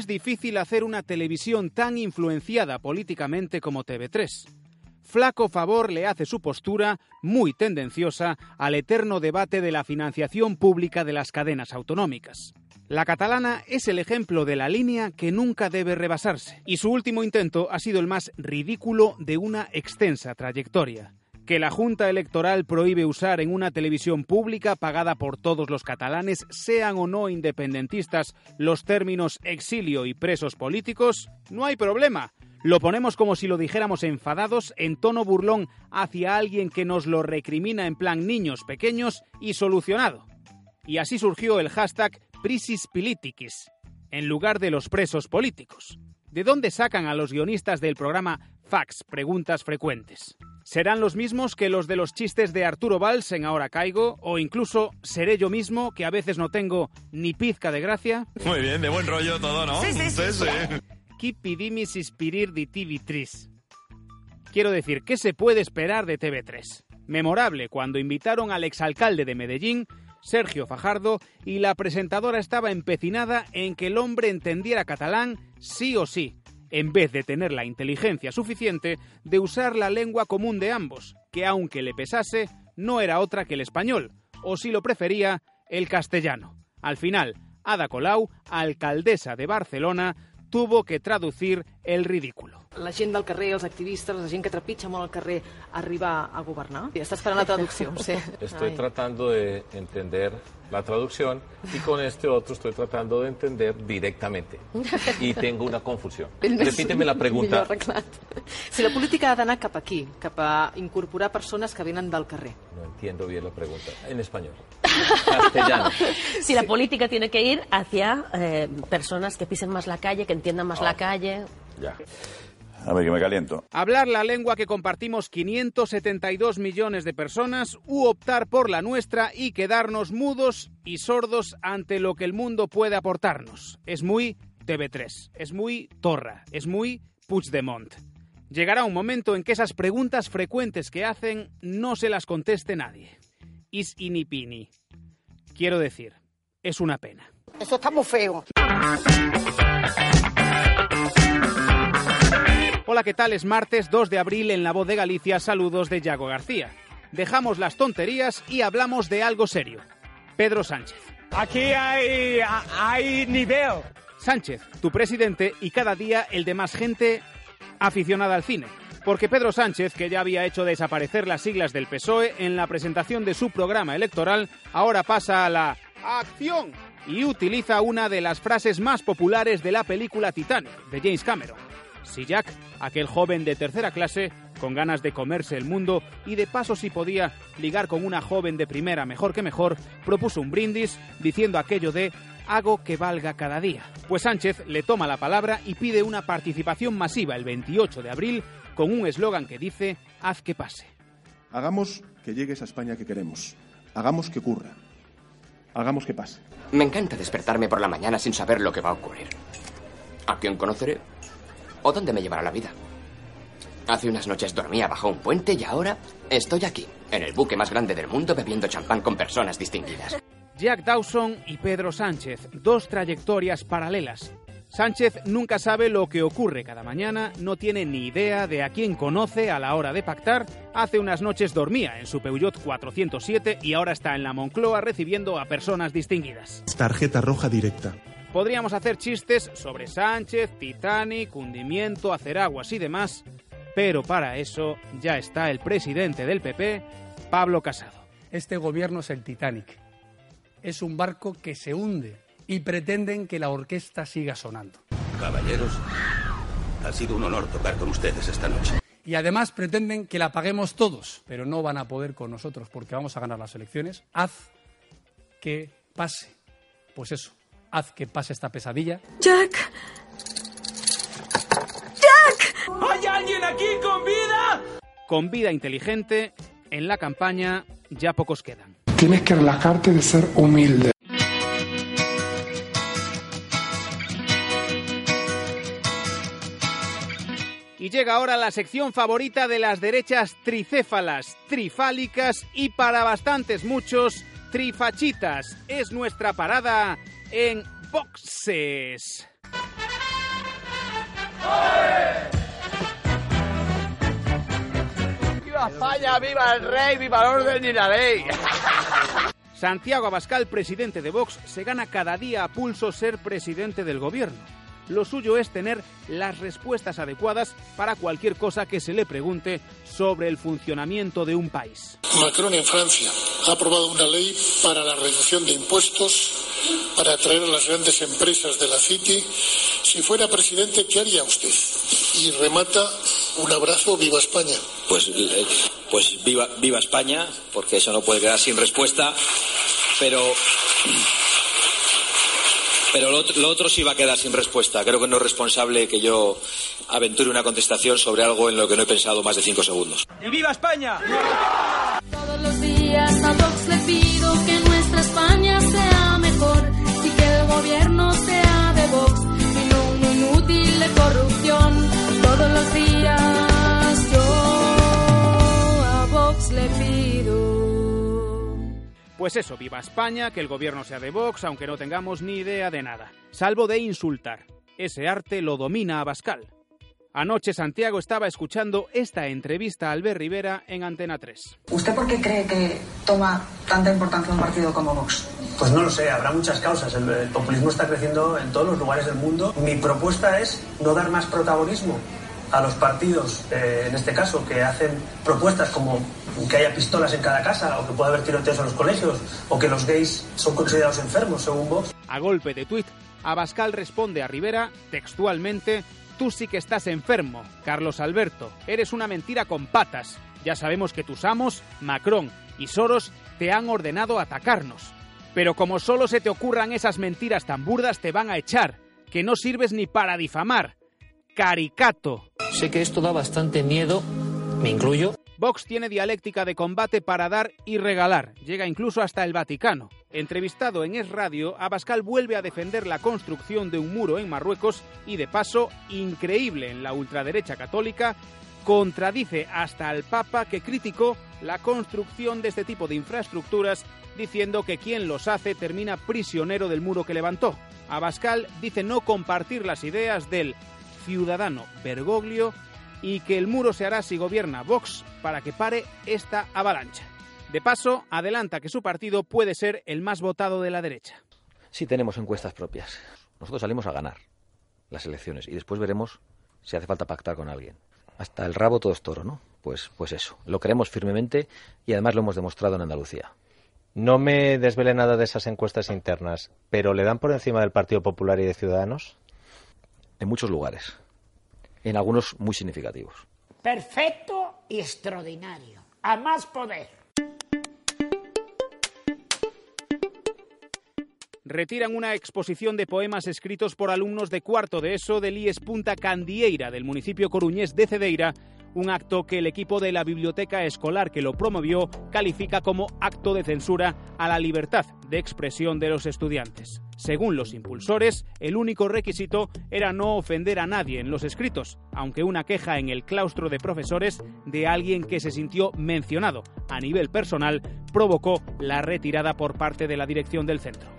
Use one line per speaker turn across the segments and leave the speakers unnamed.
es difícil hacer una televisión tan influenciada políticamente como TV3. Flaco favor le hace su postura, muy tendenciosa, al eterno debate de la financiación pública de las cadenas autonómicas. La catalana es el ejemplo de la línea que nunca debe rebasarse, y su último intento ha sido el más ridículo de una extensa trayectoria que la Junta Electoral prohíbe usar en una televisión pública pagada por todos los catalanes, sean o no independentistas, los términos exilio y presos políticos, no hay problema. Lo ponemos como si lo dijéramos enfadados, en tono burlón, hacia alguien que nos lo recrimina en plan niños pequeños y solucionado. Y así surgió el hashtag Prisis Politikis, en lugar de los presos políticos. ¿De dónde sacan a los guionistas del programa Fax Preguntas Frecuentes? ¿Serán los mismos que los de los chistes de Arturo Valls en Ahora Caigo? ¿O incluso seré yo mismo, que a veces no tengo ni pizca de gracia?
Muy bien, de buen rollo todo, ¿no?
Sí, sí, sí.
Qui pidimis inspirir di TV3. Quiero decir, ¿qué se puede esperar de TV3? Memorable cuando invitaron al exalcalde de Medellín, Sergio Fajardo, y la presentadora estaba empecinada en que el hombre entendiera catalán sí o sí, en vez de tener la inteligencia suficiente de usar la lengua común de ambos, que aunque le pesase, no era otra que el español, o si lo prefería, el castellano. Al final, Ada Colau, alcaldesa de Barcelona, tuvo que traducir el ridículo.
La gent del carrer, els activistes, la gent que trepitja molt al carrer, arribar a governar? I està esperant la traducció, sí.
Estoy tratando de entender la traducción y con este otro estoy tratando de entender directamente. Y tengo una confusión. Repíteme la pregunta.
Millor arreglat. Si la política ha d'anar cap aquí, cap a incorporar persones que venen del carrer.
No entiendo bien la pregunta. En español. Castellano.
Si la política tiene que ir hacia eh, personas que pisen más la calle, que entiendan más la calle.
Ya.
A ver, que me caliento.
Hablar la lengua que compartimos 572 millones de personas u optar por la nuestra y quedarnos mudos y sordos ante lo que el mundo puede aportarnos. Es muy TV3, es muy Torra, es muy Puigdemont. Llegará un momento en que esas preguntas frecuentes que hacen no se las conteste nadie. Is inipini. Quiero decir, es una pena.
Eso está muy feo.
Hola, ¿qué tal? Es martes 2 de abril en La Voz de Galicia. Saludos de Yago García. Dejamos las tonterías y hablamos de algo serio. Pedro Sánchez.
Aquí hay, hay nivel.
Sánchez, tu presidente y cada día el de más gente aficionada al cine. Porque Pedro Sánchez, que ya había hecho desaparecer las siglas del PSOE en la presentación de su programa electoral, ahora pasa a la acción y utiliza una de las frases más populares de la película Titanic, de James Cameron. Si Jack, aquel joven de tercera clase, con ganas de comerse el mundo y de paso si podía ligar con una joven de primera mejor que mejor, propuso un brindis diciendo aquello de hago que valga cada día. Pues Sánchez le toma la palabra y pide una participación masiva el 28 de abril con un eslogan que dice haz que pase.
Hagamos que llegue esa España que queremos. Hagamos que ocurra. Hagamos que pase.
Me encanta despertarme por la mañana sin saber lo que va a ocurrir. ¿A quién conoceré? ¿O dónde me llevará la vida? Hace unas noches dormía bajo un puente y ahora estoy aquí, en el buque más grande del mundo, bebiendo champán con personas distinguidas.
Jack Dawson y Pedro Sánchez, dos trayectorias paralelas. Sánchez nunca sabe lo que ocurre cada mañana, no tiene ni idea de a quién conoce a la hora de pactar. Hace unas noches dormía en su Peugeot 407 y ahora está en la Moncloa recibiendo a personas distinguidas.
Tarjeta roja directa.
Podríamos hacer chistes sobre Sánchez, Titanic, hundimiento, hacer aguas y demás, pero para eso ya está el presidente del PP, Pablo Casado.
Este gobierno es el Titanic. Es un barco que se hunde y pretenden que la orquesta siga sonando.
Caballeros, ha sido un honor tocar con ustedes esta noche.
Y además pretenden que la paguemos todos, pero no van a poder con nosotros porque vamos a ganar las elecciones. Haz que pase. Pues eso, haz que pase esta pesadilla.
Jack.
¿Hay alguien aquí con vida?
Con vida inteligente, en la campaña ya pocos quedan.
Tienes que relajarte de ser humilde.
Y llega ahora la sección favorita de las derechas tricéfalas, trifálicas y para bastantes muchos, trifachitas. Es nuestra parada en boxes.
¡Viva España! ¡Viva el rey! ¡Viva el orden y la ley!
Santiago Abascal, presidente de Vox, se gana cada día a pulso ser presidente del gobierno. Lo suyo es tener las respuestas adecuadas para cualquier cosa que se le pregunte sobre el funcionamiento de un país.
Macron en Francia ha aprobado una ley para la reducción de impuestos para atraer a las grandes empresas de la City. Si fuera presidente, ¿qué haría usted? Y remata un abrazo, viva España.
Pues, eh, pues viva, viva España, porque eso no puede quedar sin respuesta, pero pero lo otro, lo otro, sí va a quedar sin respuesta. Creo que no es responsable que yo aventure una contestación sobre algo en lo que no he pensado más de cinco segundos.
¡Y viva España!
Todos los días a Vox le pido que nuestra
Pues eso, viva España, que el gobierno sea de Vox, aunque no tengamos ni idea de nada. Salvo de insultar. Ese arte lo domina Abascal. Anoche Santiago estaba escuchando esta entrevista a Albert Rivera en Antena 3.
¿Usted por qué cree que toma tanta importancia un partido como Vox?
Pues no lo sé, habrá muchas causas. El, el populismo está creciendo en todos los lugares del mundo. Mi propuesta es no dar más protagonismo a los partidos, eh, en este caso, que hacen propuestas como que haya pistolas en cada casa o que pueda haber tiroteos en los colegios o que los gays son considerados enfermos, según Vox.
A golpe de tuit, Abascal responde a Rivera textualmente Tú sí que estás enfermo, Carlos Alberto. Eres una mentira con patas. Ya sabemos que tus amos, Macron y Soros, te han ordenado atacarnos. Pero como solo se te ocurran esas mentiras tan burdas, te van a echar, que no sirves ni para difamar. Caricato.
Sé que esto da bastante miedo, me incluyo.
Vox tiene dialéctica de combate para dar y regalar. Llega incluso hasta el Vaticano. Entrevistado en Es Radio, Abascal vuelve a defender la construcción de un muro en Marruecos y, de paso, increíble en la ultraderecha católica, contradice hasta al Papa que criticó la construcción de este tipo de infraestructuras diciendo que quien los hace termina prisionero del muro que levantó. Abascal dice no compartir las ideas del ciudadano Bergoglio y que el muro se hará si gobierna Vox para que pare esta avalancha. De paso, adelanta que su partido puede ser el más votado de la derecha.
Sí tenemos encuestas propias. Nosotros salimos a ganar las elecciones y después veremos si hace falta pactar con alguien. Hasta el rabo todo es toro, ¿no? Pues, pues eso. Lo creemos firmemente y además lo hemos demostrado en Andalucía.
No me desvele nada de esas encuestas internas, pero ¿le dan por encima del Partido Popular y de Ciudadanos?
En muchos lugares. En algunos muy significativos.
Perfecto y extraordinario. A más poder.
Retiran una exposición de poemas escritos por alumnos de cuarto de ESO del IES Punta Candieira del municipio coruñés de Cedeira, un acto que el equipo de la biblioteca escolar que lo promovió califica como acto de censura a la libertad de expresión de los estudiantes. Según los impulsores, el único requisito era no ofender a nadie en los escritos, aunque una queja en el claustro de profesores de alguien que se sintió mencionado a nivel personal provocó la retirada por parte de la dirección del centro.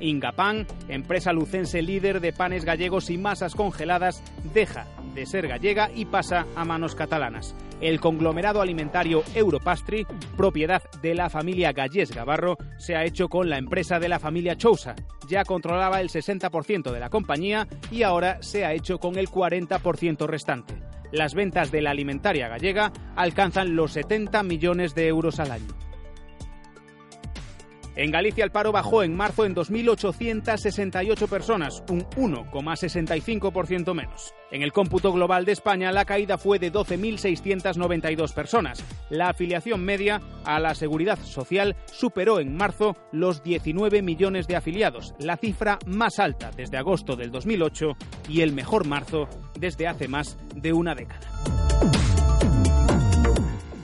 Ingapan, empresa lucense líder de panes gallegos y masas congeladas, deja de ser gallega y pasa a manos catalanas. El conglomerado alimentario Europastri, propiedad de la familia Gallés Gavarro, se ha hecho con la empresa de la familia Chousa. Ya controlaba el 60% de la compañía y ahora se ha hecho con el 40% restante. Las ventas de la alimentaria gallega alcanzan los 70 millones de euros al año. En Galicia el paro bajó en marzo en 2.868 personas, un 1,65% menos. En el cómputo global de España la caída fue de 12.692 personas. La afiliación media a la seguridad social superó en marzo los 19 millones de afiliados, la cifra más alta desde agosto del 2008 y el mejor marzo desde hace más de una década.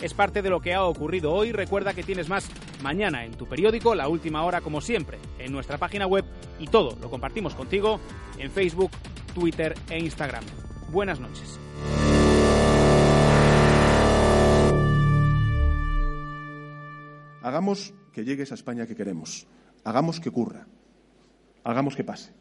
Es parte de lo que ha ocurrido hoy. Recuerda que tienes más mañana en tu periódico, la última hora como siempre, en nuestra página web y todo lo compartimos contigo en Facebook, Twitter e Instagram. Buenas noches.
Hagamos que llegue esa España que queremos. Hagamos que ocurra. Hagamos que pase.